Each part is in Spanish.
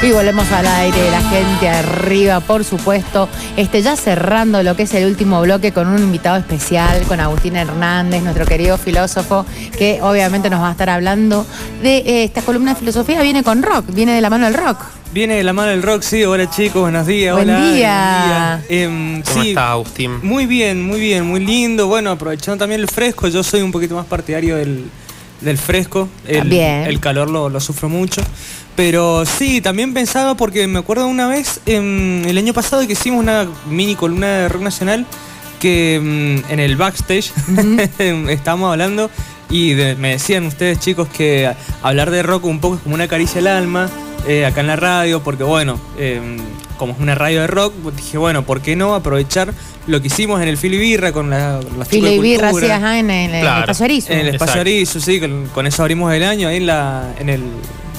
Y volvemos al aire, la gente arriba, por supuesto. Este, ya cerrando lo que es el último bloque con un invitado especial, con Agustín Hernández, nuestro querido filósofo, que obviamente nos va a estar hablando de eh, esta columna de filosofía. Viene con rock, viene de la mano del rock. Viene de la mano del rock, sí. Hola chicos, buenos días. Buen hola, día. buen día. Em, ¿Cómo sí, está Agustín? Muy bien, muy bien, muy lindo. Bueno, aprovechando también el fresco, yo soy un poquito más partidario del, del fresco. El, También. el calor lo, lo sufro mucho. Pero sí, también pensaba, porque me acuerdo una vez, em, el año pasado, que hicimos una mini columna de rock nacional, que em, en el backstage estábamos hablando y de- me decían ustedes chicos que hablar de rock un poco es como una caricia al alma, eh, acá en la radio, porque bueno, em, como es una radio de rock, dije, bueno, ¿por qué no aprovechar lo que hicimos en el Fili Birra con la, las de birra, sí, ajá, en el, en el Claro. espacio Arizo. En el espacio. Arizo, sí, con, con eso abrimos el año ahí en, la, en el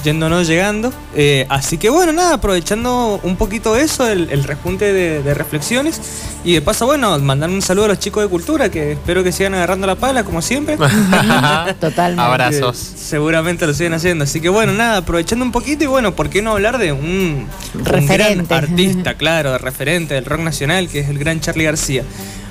Yendo No Llegando. Eh, así que bueno, nada, aprovechando un poquito eso, el, el repunte de, de reflexiones. Y de paso, bueno, mandar un saludo a los chicos de cultura que espero que sigan agarrando la pala, como siempre. Totalmente. Abrazos. Seguramente lo siguen haciendo. Así que bueno, nada, aprovechando un poquito y bueno, ¿por qué no hablar de un, gran artista, claro, referente del rock nacional, que es el gran Charlie García?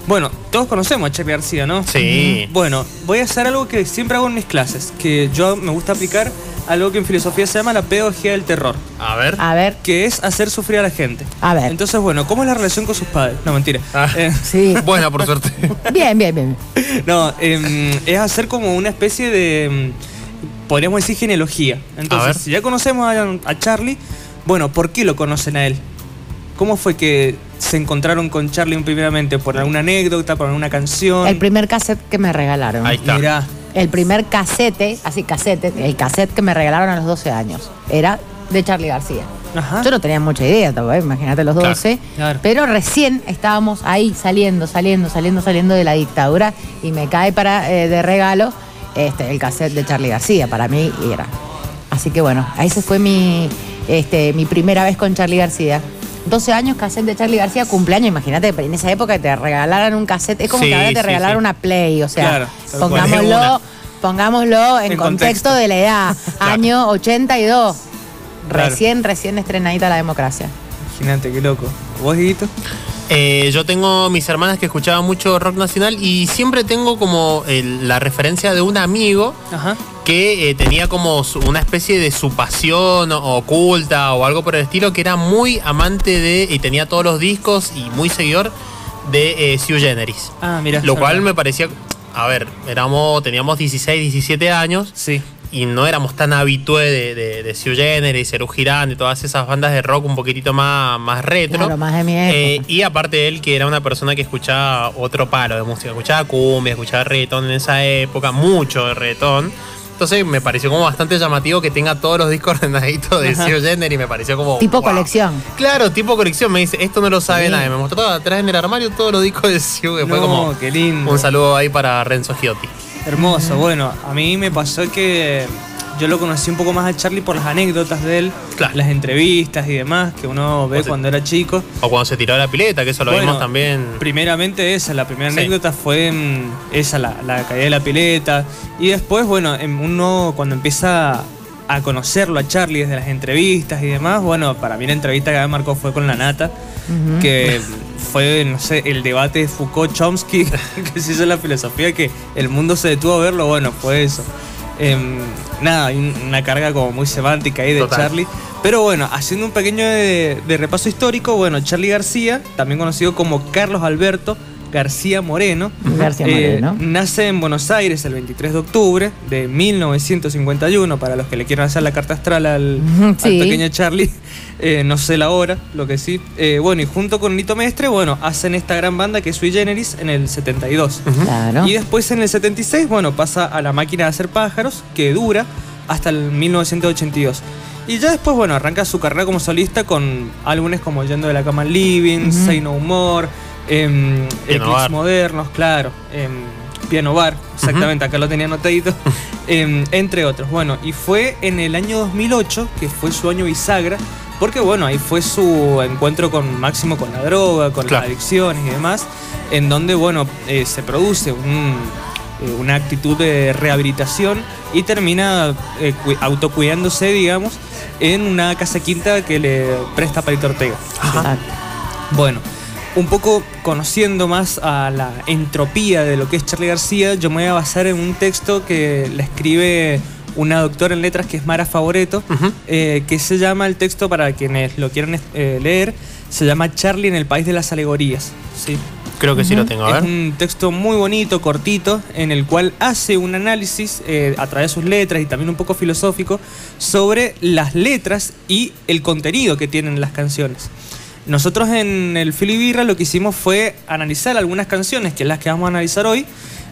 Bueno, todos conocemos a Charlie García, ¿no? Sí. Bueno, voy a hacer algo que siempre hago en mis clases, que yo me gusta aplicar algo que en filosofía se llama la pedagogía del terror, A ver. A ver, que es hacer sufrir a la gente. A ver. Entonces, bueno, ¿cómo es la relación con sus padres? No, mentira. Ah. Eh, sí. Buena, por suerte. Bien, bien, bien. no, em, es hacer como una especie de, em, podríamos decir, genealogía. Entonces, ver. si ya conocemos a, a Charlie, bueno, ¿por qué lo conocen a él? ¿Cómo fue que se encontraron con Charlie primeramente? ¿Por alguna anécdota, por alguna canción? El primer cassette que me regalaron. Ahí está. Mirá, El primer casete, así casete, el cassette que me regalaron a los 12 años, era de Charlie García. Ajá. Yo no tenía mucha idea todavía, imagínate los Claro, 12, claro. pero recién estábamos ahí saliendo, saliendo, saliendo, saliendo de la dictadura y me cae para eh, de regalo este, el cassette de Charlie García, para mí era. Así que bueno, ahí se fue mi, este, mi primera vez con Charlie García. 12 años, cassette de Charlie García, cumpleaños, imagínate, en esa época te regalaran un cassette, es como Sí, que ahora te sí, regalaran sí. una Play, o sea, Claro, pongámoslo, pongámoslo en, En contexto, contexto. de la edad, año 82. Claro. Recién, recién estrenadita la democracia. Imagínate, qué loco. ¿Vos, Guiguito? Eh, yo tengo mis hermanas que escuchaban mucho rock nacional y siempre tengo como el- la referencia de un amigo Ajá. Que eh, tenía como una especie de su pasión o- oculta o algo por el estilo, que era muy amante de, y tenía todos los discos y muy seguidor de eh, Sue Generis. Ah, mira. Lo cual me parecía, a ver, éramos, teníamos 16, 17 años Sí. y no éramos tan habitué de, de, de Sue Generis, Serú Girán, de todas esas bandas de rock un poquitito más, más retro. Claro, más de mi época. Eh, y aparte él, que era una persona que escuchaba otro palo de música, escuchaba cumbia, escuchaba reggaetón en esa época, mucho reggaetón. Entonces me pareció como bastante llamativo que tenga todos los discos ordenaditos de Sue Generis y me pareció como... Tipo wow. colección. Claro, tipo colección. Me dice, esto no lo sabe Sí. nadie. Me mostró atrás en el armario todos los discos de Sue. que fue como qué lindo. un saludo ahí para Renzo Giotti. Hermoso. Bueno, a mí me pasó que yo lo conocí un poco más a Charlie por las anécdotas de él, Claro. las entrevistas y demás que uno ve O cuando era chico. O cuando se tiró a la pileta, que eso lo Bueno, vimos también. Primeramente esa, la primera Sí. anécdota fue mm, esa, la, la caída de la pileta. Y después, bueno, em, uno cuando empieza a conocerlo a Charlie desde las entrevistas y demás, bueno, para mí la entrevista que me marcó fue con la nata, que fue, no sé, el debate de Foucault-Chomsky, que se hizo en la filosofía, que el mundo se detuvo a verlo, bueno, fue eso. Em, nada, hay un- una carga como muy semántica ahí de Total. Charlie. Pero bueno, haciendo un pequeño de, de repaso histórico, bueno, Charlie García, también conocido como Carlos Alberto García Moreno, García eh, Moreno. nace en Buenos Aires el 23 de octubre de 1951, para los que le quieran hacer la carta astral al, pequeño Charlie, eh, no sé la hora, lo que sí. Eh, bueno, y junto con Nito Mestre, bueno, hacen esta gran banda que es Sui Generis en el 72. Claro. Y después en el 76, bueno, pasa a la máquina de hacer pájaros, que dura hasta el 1982. Y ya después, bueno, arranca su carrera como solista con álbumes como Yendo de la Cama Living. Say No More, em, Piano Eclipse Bar. Modernos, claro, em, Piano Bar, exactamente, acá lo tenía anotadito, em, entre otros. Bueno, y fue en el año 2008, que fue su año bisagra, porque bueno, ahí fue su encuentro con Máximo con la droga, con Claro. las adicciones y demás, en donde, bueno, eh, se produce un, eh, una actitud de rehabilitación y termina eh, cu- autocuidándose, digamos, en una casa quinta que le presta Palito Ortega. Exacto. Bueno, un poco conociendo más a la entropía de lo que es Charlie García, yo me voy a basar en un texto que le escribe una doctora en letras que es Mara Favoreto, eh, que se llama el texto para quienes lo quieran eh, leer, se llama Charlie en el País de las Alegorías. ¿sí? Creo que sí lo tengo, a Es ver. un texto muy bonito, cortito, en el cual hace un análisis eh, a través de sus letras y también un poco filosófico sobre las letras y el contenido que tienen las canciones. Nosotros en el Filibirra lo que hicimos fue analizar algunas canciones, que es las que vamos a analizar hoy,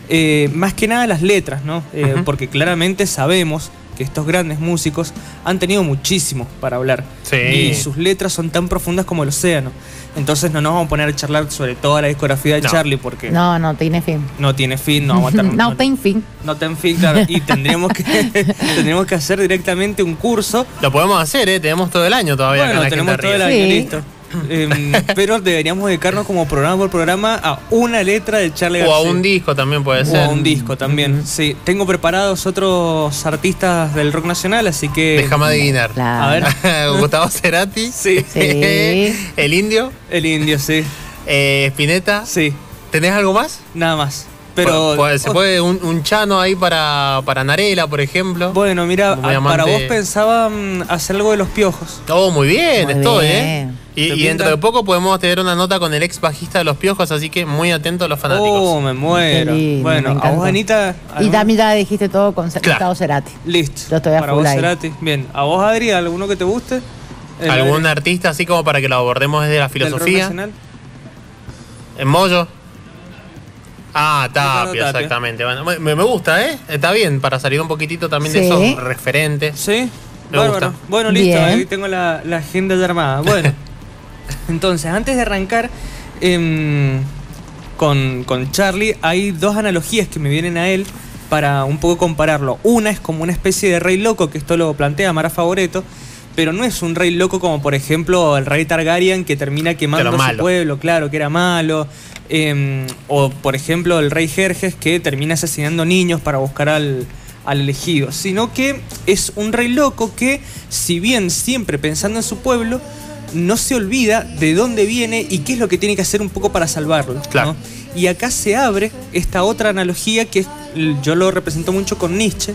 eh, más que nada las letras, ¿no? Eh. Porque claramente sabemos que estos grandes músicos han tenido muchísimo para hablar. Sí. Y sus letras son tan profundas como el océano. Entonces no nos vamos a poner a charlar sobre toda la discografía de No. Charlie porque No, no tiene fin. no tiene fin, no vamos a ter- No tiene fin. no tiene fin, claro. Y tendríamos que, tendríamos que hacer directamente un curso. Lo podemos hacer, ¿eh? Tenemos todo el año todavía Bueno, acá tenemos todo el año Sí. listo. Em, pero deberíamos dedicarnos como programa por programa a una letra de Charlie O a García. un disco también puede O ser. a un disco también. Sí, tengo preparados otros artistas del rock nacional, así que. Déjame adivinar. Claro. A ver. Gustavo Cerati. Sí. Sí. El indio. El indio, sí. Eh, Spinetta. Sí, ¿Tenés algo más? nada más. Pero. Se puede un, un chano ahí para, para Narela, por ejemplo. Bueno, mira, Muy a- para vos pensaba mm, hacer algo de los piojos. Oh, muy bien, Muy estoy, bien. ¿eh? Y, dentro de poco podemos tener una nota con el ex bajista de los piojos, así que muy atentos a los fanáticos. Oh, me muero. Me bueno, a vos, Anita. Y también ya dijiste todo con Claro. Gustavo Cerati. Listo. Yo estoy a Para vos, ahí. Cerati. Bien. ¿A vos, Adri, alguno que te guste? El- ¿Algún artista así como para que lo abordemos desde la filosofía? ¿En Moyo? Ah, Tapia, Tapia. exactamente. Bueno, me, me gusta, ¿eh? Está bien, para salir un poquitito también de esos referentes. Sí. Me Bárbaro. gusta. Bueno, listo. Bien. Ahí tengo la, la agenda ya armada. Bueno. entonces, antes de arrancar em, con, con Charlie, hay dos analogías que me vienen a él para un poco compararlo. Una es como una especie de rey loco, que esto lo plantea Mara Favoreto, pero no es un rey loco como por ejemplo el rey Targaryen que termina quemando a su pueblo, claro, que era malo. Em, o por ejemplo el rey Jerjes que termina asesinando niños para buscar al, al elegido. Sino que es un rey loco que, si bien siempre pensando en su pueblo, no se olvida de dónde viene y qué es lo que tiene que hacer un poco para salvarlo. Claro. ¿no? Y acá se abre esta otra analogía que yo lo represento mucho con Nietzsche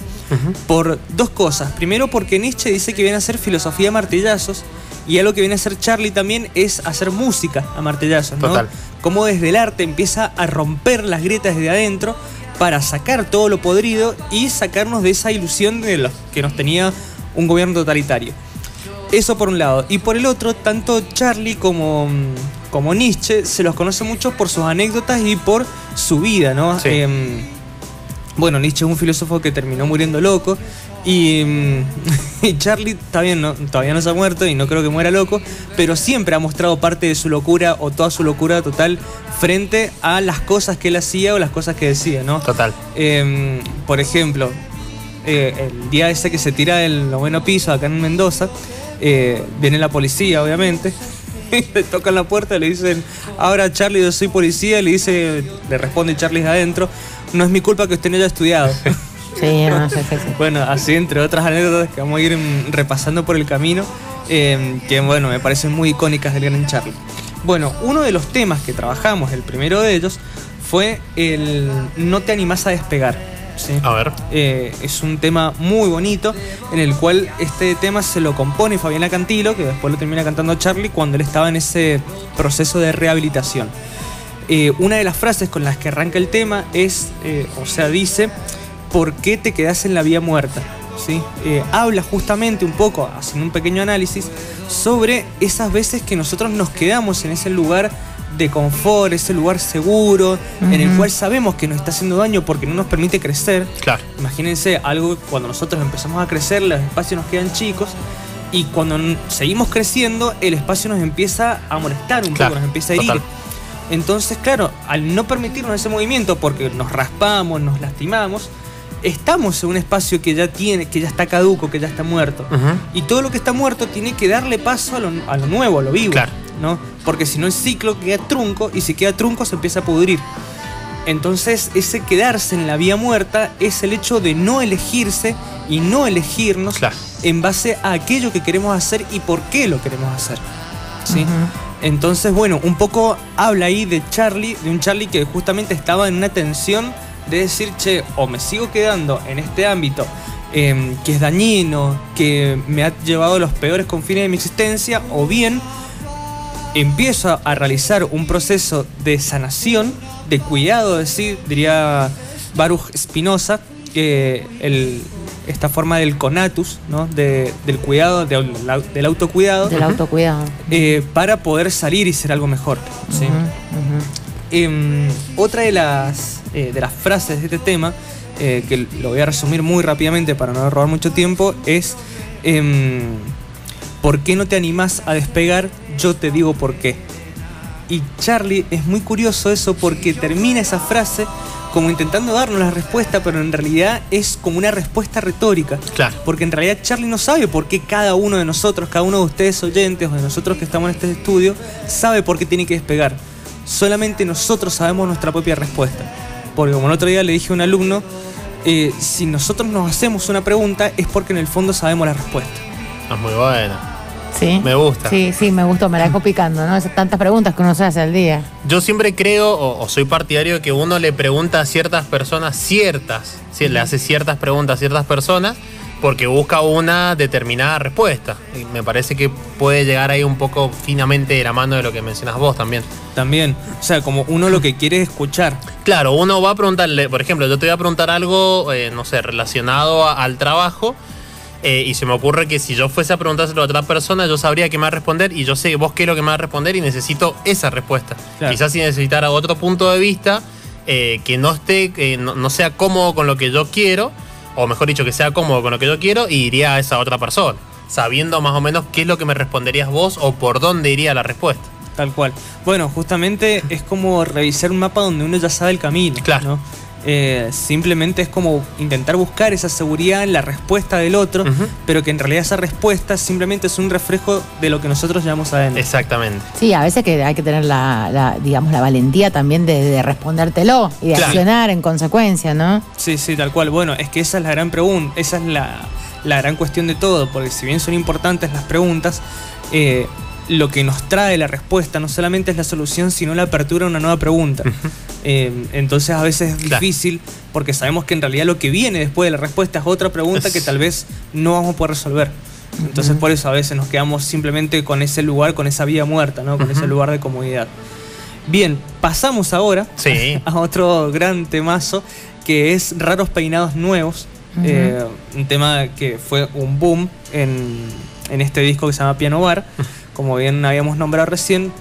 por dos cosas. Primero porque Nietzsche dice que viene a hacer filosofía a martillazos y algo que viene a hacer Charlie también es hacer música a martillazos. ¿no? Total. Cómo desde el arte empieza a romper las grietas desde adentro para sacar todo lo podrido y sacarnos de esa ilusión de los que nos tenía un gobierno totalitario. Eso por un lado. Y por el otro, tanto Charlie como, mm, como Nietzsche se los conoce mucho por sus anécdotas y por su vida, ¿no? Sí. Em, bueno, Nietzsche es un filósofo que terminó muriendo loco. Y, mm, y Charlie está bien, ¿no? todavía no se ha muerto y no creo que muera loco, pero siempre ha mostrado parte de su locura o toda su locura total frente a las cosas que él hacía o las cosas que decía, ¿no? Total. Em, por ejemplo, eh, el día ese que se tira del noveno piso acá en Mendoza, eh, viene la policía, obviamente. le tocan la puerta le dicen, ahora Charlie, yo soy policía, le dice, le responde Charlie de adentro, no es mi culpa que usted no haya estudiado. Sí, no, sí, sí, bueno, así entre otras anécdotas que vamos a ir repasando por el camino, eh, que bueno, me parecen muy icónicas del gran Charlie. Bueno, uno de los temas que trabajamos, el primero de ellos, fue el No te animás a despegar. ¿Sí? A ver. Eh, es un tema muy bonito en el cual este tema se lo compone Fabiana Cantilo, que después lo termina cantando Charlie cuando él estaba en ese proceso de rehabilitación. Eh, una de las frases con las que arranca el tema es, eh, o sea, dice, ¿por qué te quedas en la vía muerta? ¿Sí? Eh, habla justamente un poco, haciendo un pequeño análisis, sobre esas veces que nosotros nos quedamos en ese lugar de confort, ese lugar seguro, en el cual sabemos que nos está haciendo daño porque no nos permite crecer. Claro. Imagínense algo cuando nosotros empezamos a crecer, los espacios nos quedan chicos y cuando seguimos creciendo, el espacio nos empieza a molestar un Claro, poco, nos empieza a herir. total. Entonces, claro, al no permitirnos ese movimiento porque nos raspamos, nos lastimamos, estamos en un espacio que ya tiene, que ya está caduco, que ya está muerto. Y todo lo que está muerto tiene que darle paso a lo, a lo nuevo, a lo vivo. Claro. ¿No? Porque si no el ciclo queda trunco y si queda trunco se empieza a pudrir. Entonces, ese quedarse en la vía muerta es el hecho de no elegirse y no elegirnos Claro. en base a aquello que queremos hacer y por qué lo queremos hacer. ¿sí? Entonces, bueno, un poco habla ahí de Charlie, de un Charlie que justamente estaba en una tensión de decir, che, o me sigo quedando en este ámbito em, que es dañino, que me ha llevado a los peores confines de mi existencia, o bien empiezo a, realizar un proceso de sanación, de cuidado, decir, diría Baruch Spinoza, que el- esta forma del conatus, ¿no? De- del cuidado, del, del autocuidado, Del autocuidado. eh, para poder salir y ser algo mejor. ¿sí? Em, otra de las, eh, de las frases de este tema, eh, que lo voy a resumir muy rápidamente para no robar mucho tiempo, es em, ¿por qué no te animás a despegar? Yo te digo por qué. Y Charlie es muy curioso eso porque termina esa frase como intentando darnos la respuesta, pero en realidad es como una respuesta retórica. Claro. Porque en realidad Charlie no sabe por qué cada uno de nosotros, cada uno de ustedes oyentes o de nosotros que estamos en este estudio, sabe por qué tiene que despegar. Solamente nosotros sabemos nuestra propia respuesta. Porque como el otro día le dije a un alumno, eh, si nosotros nos hacemos una pregunta es porque en el fondo sabemos la respuesta. Es muy bueno. Sí. Me gusta. Sí, sí, me gustó, me la dejo picando, ¿no? Esas tantas preguntas que uno se hace al día. Yo siempre creo o, o soy partidario de que uno le pregunta a ciertas personas ciertas, sí, le hace ciertas preguntas a ciertas personas porque busca una determinada respuesta. Y me parece que puede llegar ahí un poco finamente de la mano de lo que mencionas vos también. También, o sea, como uno lo que quiere es escuchar. Claro, uno va a preguntarle, por ejemplo, yo te voy a preguntar algo, eh, no sé, relacionado a- al trabajo. Eh, y se me ocurre que si yo fuese a preguntárselo a otra persona, yo sabría qué me va a responder y yo sé vos qué es lo que me va a responder y necesito esa respuesta. Claro. Quizás si necesitara otro punto de vista eh, que no esté, que no, no sea cómodo con lo que yo quiero, o mejor dicho, que sea cómodo con lo que yo quiero, y iría a esa otra persona, sabiendo más o menos qué es lo que me responderías vos o por dónde iría la respuesta. Tal cual. Bueno, justamente es como revisar un mapa donde uno ya sabe el camino. Claro. ¿no? Eh, simplemente es como intentar buscar esa seguridad en la respuesta del otro, pero que en realidad esa respuesta simplemente es un reflejo de lo que nosotros llevamos adentro. Exactamente. Sí, a veces que hay que tener la, la, digamos, la valentía también de, de respondértelo y de Claro. accionar en consecuencia, ¿no? Sí, sí, tal cual. Bueno, es que esa es la gran pregunta, esa es la, la gran cuestión de todo, porque si bien son importantes las preguntas, eh, lo que nos trae la respuesta no solamente es la solución, sino la apertura a una nueva pregunta. Eh, entonces a veces es Claro. difícil porque sabemos que en realidad lo que viene después de la respuesta es otra pregunta Es- que tal vez no vamos a poder resolver. Entonces por eso a veces nos quedamos simplemente con ese lugar, con esa vía muerta, ¿no? con ese lugar de comodidad. Bien, pasamos ahora Sí. a otro gran temazo que es Raros Peinados Nuevos. Eh, un tema que fue un boom en, en este disco que se llama Piano Bar, como bien habíamos nombrado recién.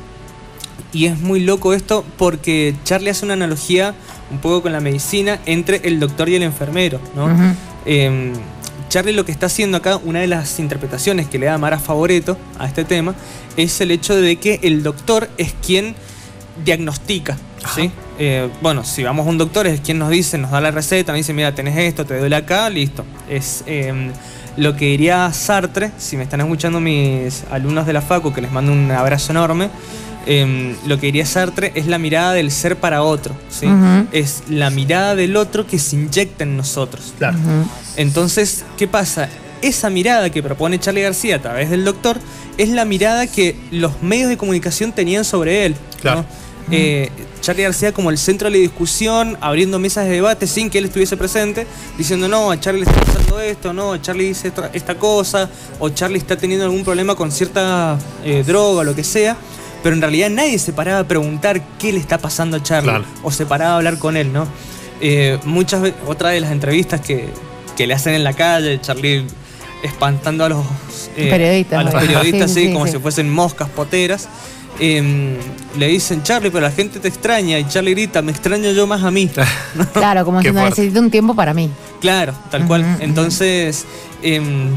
Y es muy loco esto porque Charlie hace una analogía un poco con la medicina entre el doctor y el enfermero. ¿no? Eh, Charlie lo que está haciendo acá, una de las interpretaciones que le da Mara Favoreto a este tema, es el hecho de que el doctor es quien diagnostica. ¿sí? Eh, bueno, si vamos a un doctor es quien nos dice, nos da la receta, nos dice, mira, tenés esto, te duele acá, listo. Es eh, lo que diría Sartre, si me están escuchando mis alumnos de la FACU, que les mando un abrazo enorme, eh, lo que diría Sartre es la mirada del ser para otro. ¿sí? Es la mirada del otro que se inyecta en nosotros. Claro. Entonces, ¿qué pasa? Esa mirada que propone Charlie García a través del doctor es la mirada que los medios de comunicación tenían sobre él. ¿no? Eh, Charlie García como el centro de la discusión, abriendo mesas de debate sin que él estuviese presente, diciendo, no, a Charlie le está pasando esto, no, a Charlie dice esta, esta cosa, o Charlie está teniendo algún problema con cierta eh, droga o lo que sea. Pero en realidad nadie se paraba a preguntar qué le está pasando a Charlie, Claro. o se paraba a hablar con él, ¿no? Eh, muchas veces, otra de las entrevistas que, que le hacen en la calle, Charlie espantando a los eh, Periodistas, a los ¿no? periodistas, Sí, sí, sí, como sí. si fuesen moscas poteras. Eh, le dicen, Charlie, pero la gente te extraña. Y Charlie grita, me extraño yo más a mí. Claro, como si no necesito un tiempo para mí. claro, tal cual. Entonces, em,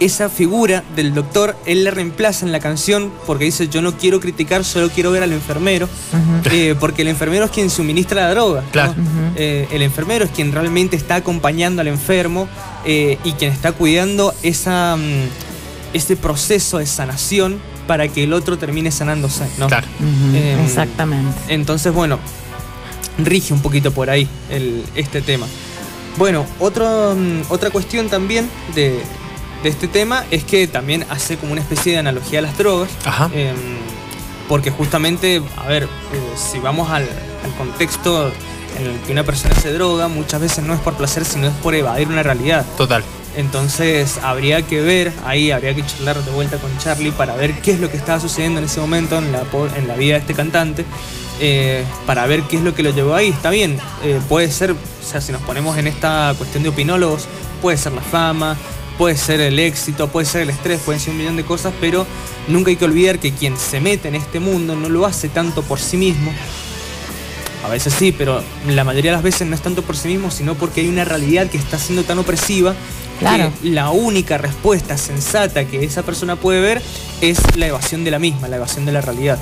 esa figura del doctor, él le reemplaza en la canción porque dice, yo no quiero criticar, solo quiero ver al enfermero. Eh, porque el enfermero es quien suministra la droga. ¿no? Claro. Eh, el enfermero es quien realmente está acompañando al enfermo eh, y quien está cuidando esa, mm, ese proceso de sanación para que el otro termine sanándose. ¿no? Claro. Em, Exactamente. Entonces, bueno, rige un poquito por ahí el- este tema. Bueno, otro, mm, otra cuestión también de, de este tema es que también hace como una especie de analogía a las drogas. Ajá. Em, porque justamente, a ver, eh, si vamos al, al contexto en el que una persona se droga, muchas veces no es por placer, sino es por evadir una realidad. Total. Entonces habría que ver, ahí habría que charlar de vuelta con Charlie para ver qué es lo que estaba sucediendo en ese momento en la, vida de este cantante, eh, para ver qué es lo que lo llevó ahí. Está bien, eh, puede ser, o sea, si nos ponemos en esta cuestión de opinólogos, puede ser la fama, puede ser el éxito, puede ser el estrés, pueden ser un millón de cosas, pero nunca hay que olvidar que quien se mete en este mundo no lo hace tanto por sí mismo, a veces sí, pero la mayoría de las veces no es tanto por sí mismo, sino porque hay una realidad que está siendo tan opresiva Claro. que la única respuesta sensata que esa persona puede ver es la evasión de la misma, la evasión de la realidad.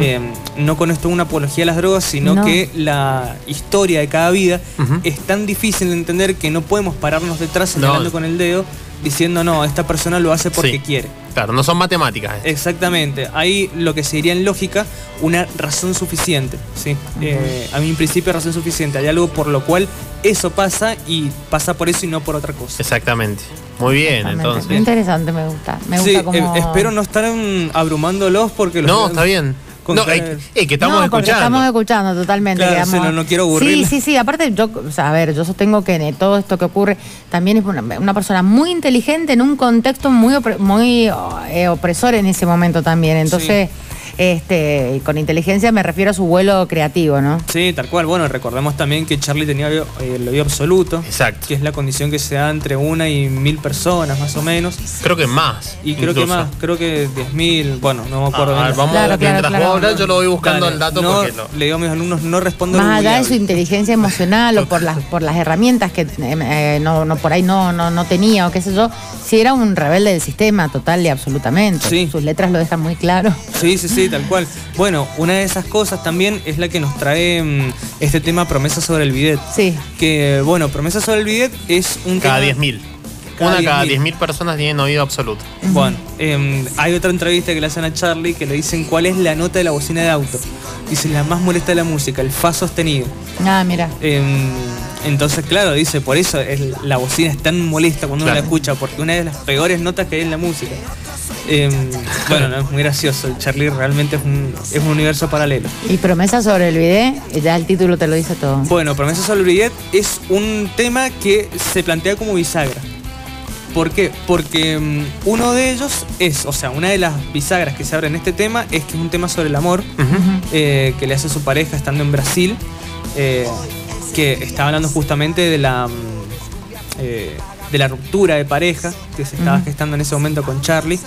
Eh, no con esto una apología a las drogas, sino No. que la historia de cada vida es tan difícil de entender que no podemos pararnos detrás señalando con el dedo diciendo no, esta persona lo hace porque Sí. quiere. Claro, no son matemáticas. eh. Exactamente, hay lo que se diría en lógica una razón suficiente. ¿sí? Eh, a mí en principio razón suficiente, hay algo por lo cual eso pasa y pasa por eso y no por otra cosa. Exactamente. Muy bien, entonces. Muy interesante, me gusta. Me Sí, gusta como... eh, espero no estar abrumándolos porque los No, está bien. Con No, es que estamos no, escuchando. Estamos escuchando totalmente. Claro, digamos. sí, no- no quiero aburrirla. Sí, sí, sí. Aparte, yo, o sea, a ver, yo sostengo que en todo esto que ocurre también es una, una persona muy inteligente en un contexto muy, opre- muy eh, opresor en ese momento también. Entonces, este, y con inteligencia me refiero a su vuelo creativo, ¿no? Sí, tal cual. Bueno, recordemos también que Charlie tenía eh, el oído absoluto, Exacto. que es la condición que se da entre una y mil personas más o menos. Creo que más. Y creo que más, creo que 10.000, bueno, no me acuerdo. Ah, a ver, bien. vamos, Claro, claro, mientras claro. vos hablas, yo lo voy buscando Dale, el dato no, porque lo- Le digo a mis alumnos, no respondo Más allá de su inteligencia emocional o por las por las herramientas que eh, no, no por ahí no, no, no tenía o qué sé yo, sí era un rebelde del sistema total y absolutamente. Sí. Sus letras lo dejan muy claro. Sí, sí, sí, tal cual. Bueno, una de esas cosas también es la que nos trae mm, este tema Promesa sobre el bidet. Sí. Que, bueno, Promesa sobre el bidet es un cada tema... 10.000. Cada Una cada 10.000. 10.000 personas tienen oído absoluto. Bueno, em, hay otra entrevista que le hacen a Charlie que le dicen cuál es la nota de la bocina de auto. Dice, la más molesta de la música, el fa sostenido. Ah, mira. Em, entonces, claro, dice, por eso es, la bocina es tan molesta cuando uno la escucha, porque una de las peores notas que hay en la música. Em, bueno, no, es muy gracioso. El Charlie realmente es un, es un universo paralelo. Y promesa sobre el video, ya el título te lo dice todo. Bueno, Promesa sobre el billet es un tema que se plantea como bisagra. ¿Por qué? Porque mm, uno de ellos es, o sea, una de las bisagras que se abre en este tema es que es un tema sobre el amor eh, que le hace su pareja estando en Brasil, eh, que está hablando justamente de la, mm, eh, de la ruptura de pareja que se estaba gestando en ese momento con Charlie.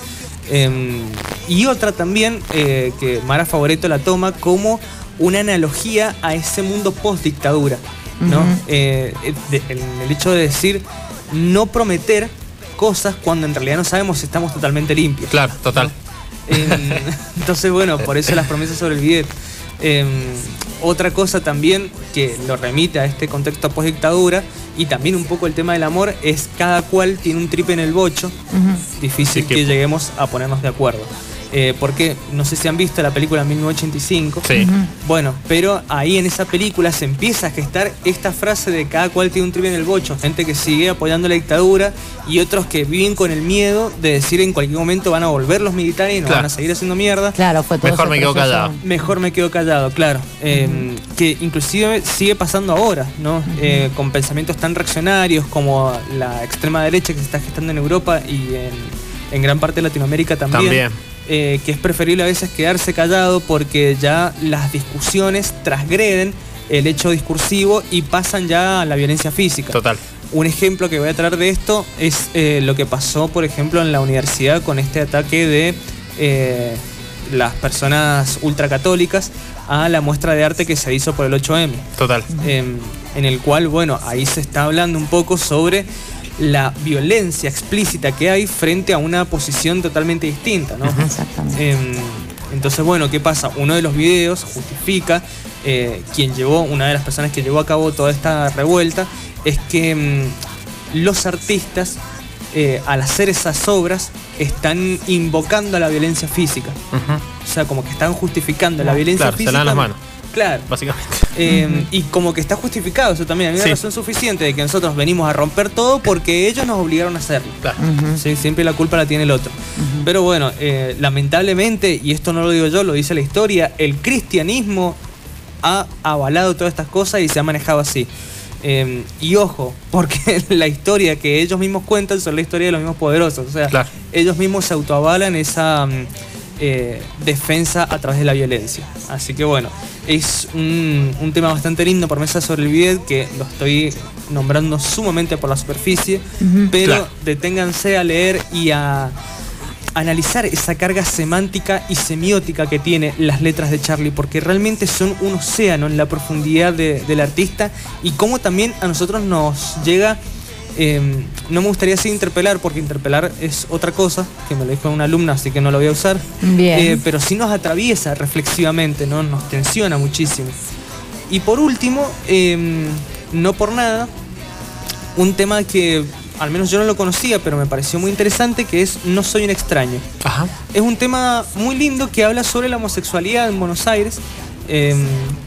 Eh, y otra también eh, que Mara Favoreto la toma como una analogía a ese mundo post dictadura, ¿no? Ujú. Eh, de- el, el hecho de decir no prometer cosas cuando en realidad no sabemos si estamos totalmente limpios. Claro, total. Eh, entonces, bueno, por eso las promesas sobre el bidet. Eh, otra cosa también que lo remite a este contexto post dictadura y también un poco el tema del amor es cada cual tiene un tripe en el bocho. Difícil Sí, que- que lleguemos a ponernos de acuerdo. Eh, porque no sé si han visto la película 1985. Sí. Bueno, pero ahí en esa película se empieza a gestar esta frase de cada cual tiene un tripe en el bocho. Gente que sigue apoyando la dictadura y otros que viven con el miedo de decir en cualquier momento van a volver los militares y nos Claro. van a seguir haciendo mierda. Claro, fue todo Mejor me quedo callado. Mejor me quedo callado, claro. Eh, Que inclusive sigue pasando ahora, ¿no? Eh, con pensamientos tan reaccionarios como la extrema derecha que se está gestando en Europa y en, en gran parte de Latinoamérica también. También. Eh, que es preferible a veces quedarse callado porque ya las discusiones transgreden el hecho discursivo y pasan ya a la violencia física. Total. Un ejemplo que voy a traer de esto es eh, lo que pasó, por ejemplo, en la universidad con este ataque de eh, las personas ultracatólicas a la muestra de arte que se hizo por el 8M. Total. em, en el cual, bueno, ahí se está hablando un poco sobre la violencia explícita que hay frente a una posición totalmente distinta, ¿no? Exactamente. Em, entonces, bueno, ¿qué pasa? Uno de los videos justifica eh, quien llevó, una de las personas que llevó a cabo toda esta revuelta, es que em, los artistas, eh, al hacer esas obras, están invocando a la violencia física. O sea, como que están justificando la violencia claro, se física. lavan las manos. Claro. Básicamente. Eh, Y como que está justificado eso también. Hay una Sí. razón suficiente de que nosotros venimos a romper todo porque ellos nos obligaron a hacerlo. Claro. Sí, siempre la culpa la tiene el otro. Pero bueno, eh, lamentablemente, y esto no lo digo yo, lo dice la historia, el cristianismo ha avalado todas estas cosas y se ha manejado así. Eh, y ojo, porque la historia que ellos mismos cuentan son la historia de los mismos poderosos. O sea, Claro. ellos mismos se autoavalan esa mm, eh, defensa a través de la violencia. Así que bueno, es un, un tema bastante lindo por Mesa sobre el Bidet que lo estoy nombrando sumamente por la superficie, pero Claro. deténganse a leer y a analizar esa carga semántica y semiótica que tiene las letras de Charlie, porque realmente son un océano en la profundidad de- del artista y cómo también a nosotros nos llega, eh, no me gustaría así interpelar, porque interpelar es otra cosa, que me lo dijo una alumna, así que no lo voy a usar, Bien. Eh, pero sí nos atraviesa reflexivamente, ¿no? nos tensiona muchísimo. Y por último, eh, no por nada, un tema que al menos yo no lo conocía, pero me pareció muy interesante, que es No soy un extraño. Ajá. Es un tema muy lindo que habla sobre la homosexualidad en Buenos Aires, eh,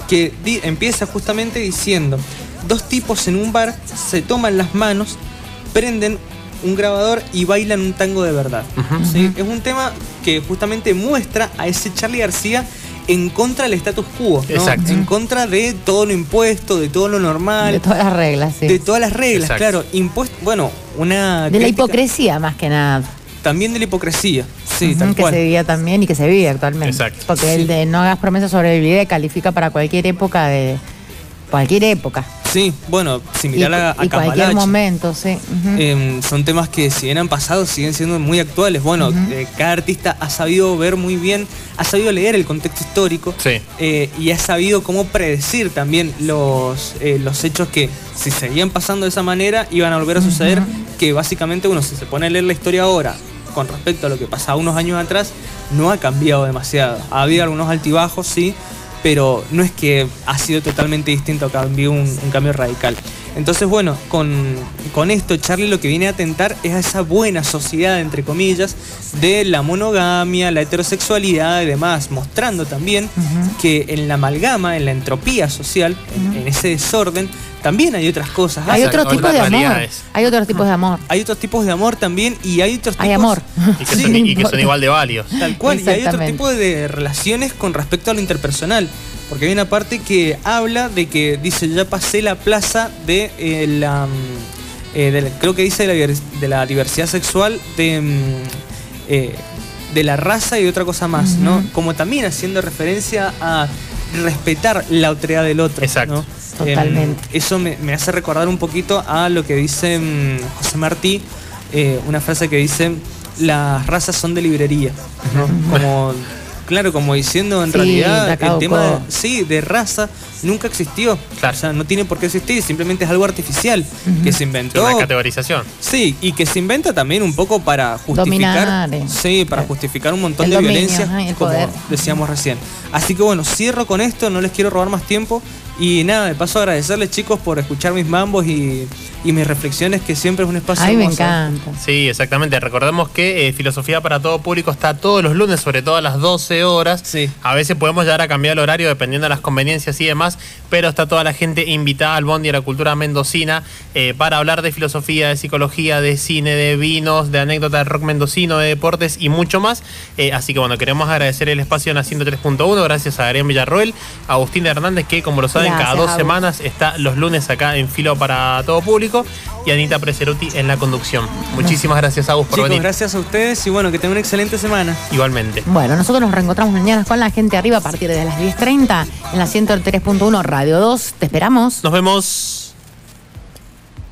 que di- empieza justamente diciendo, dos tipos en un bar se toman las manos, prenden un grabador y bailan un tango de verdad. ¿sí? Es un tema que justamente muestra a ese Charlie García en contra del status quo, ¿no? Exacto. en contra de todo lo impuesto, de todo lo normal, De todas las reglas, sí. de todas las reglas, Exacto. claro. Impuesto, bueno, una. De la hipocresía más que nada. También de la hipocresía. Sí, tal que cual. se vivía también y que se vive actualmente. Exacto. Porque Sí. el de no hagas promesas sobre el video califica para cualquier época de. Cualquier época. Sí, bueno, Y, similar a, a y cualquier momento, sí. Em, son temas que si bien han pasado siguen siendo muy actuales. Bueno, eh, cada artista ha sabido ver muy bien, ha sabido leer el contexto histórico Sí. eh, y ha sabido cómo predecir también los, eh, los hechos que si seguían pasando de esa manera iban a volver a suceder, que básicamente uno si se pone a leer la historia ahora con respecto a lo que pasaba unos años atrás, no ha cambiado demasiado. Ha habido algunos altibajos, sí, pero no es que ha sido totalmente distinto, cambió un, un cambio radical. Entonces, bueno, con, con esto Charlie lo que viene a atentar es a esa buena sociedad, entre comillas, de la monogamia, la heterosexualidad y demás, mostrando también que en la amalgama, en la entropía social, en, en ese desorden, también hay otras cosas. Hay otros tipos de amor. Hay otros tipos de amor. Hay otros tipos de amor también y hay otros tipos... Hay amor. Y que, Sí, son, no y que son importa. igual de válidos. Tal cual, y hay otro tipo de relaciones con respecto a lo interpersonal. Porque hay una parte que habla de que dice, ya pasé la plaza de eh, la... mm, eh, de creo que dice de la, divers- de la diversidad sexual, de, mm, eh, de la raza y otra cosa más, ¿no? Como también haciendo referencia a respetar la otredad del otro. Exacto. ¿no? Totalmente. Em, eso me, me hace recordar un poquito a lo que dice mm, José Martí, eh, una frase que dice, las razas son de librería. ¿no? Como, claro, como diciendo en Sí, realidad el tema de, sí, de raza nunca existió. Claro. O sea, no tiene por qué existir, simplemente es algo artificial que se inventó. una categorización. Sí, y que se inventa también un poco para justificar. Dominar, eh. Sí, para justificar un montón El de dominio, violencia, ajá, como poder. decíamos recién. Así que bueno, cierro con esto, no les quiero robar más tiempo. Y nada, de paso agradecerles chicos por escuchar mis mambos y, y mis reflexiones, que siempre es un espacio Ay, me hermoso. encanta. Sí, exactamente. Recordemos que eh, Filosofía para todo público está todos los lunes, sobre todo a las 12 horas. Sí. A veces podemos llegar a cambiar el horario dependiendo de las conveniencias y demás, pero está toda la gente invitada al Bondi de la Cultura Mendocina eh, para hablar de filosofía, de psicología, de cine, de vinos, de anécdotas del rock mendocino, de deportes y mucho más. Eh, así que bueno, queremos agradecer el espacio en la 103.1, gracias a Adrián Villarroel, a Agustín Hernández, que como lo saben, Gracias, cada dos semanas está los lunes acá en Filo para todo público y Anita Preseruti en la conducción. Muchísimas gracias, Agus, por Chicos, venir. gracias a ustedes y bueno, que tengan una excelente semana. Igualmente. Bueno, nosotros nos reencontramos mañana con la gente arriba a partir de las 10.30 en la 103.1 Radio 2. Te esperamos. Nos vemos.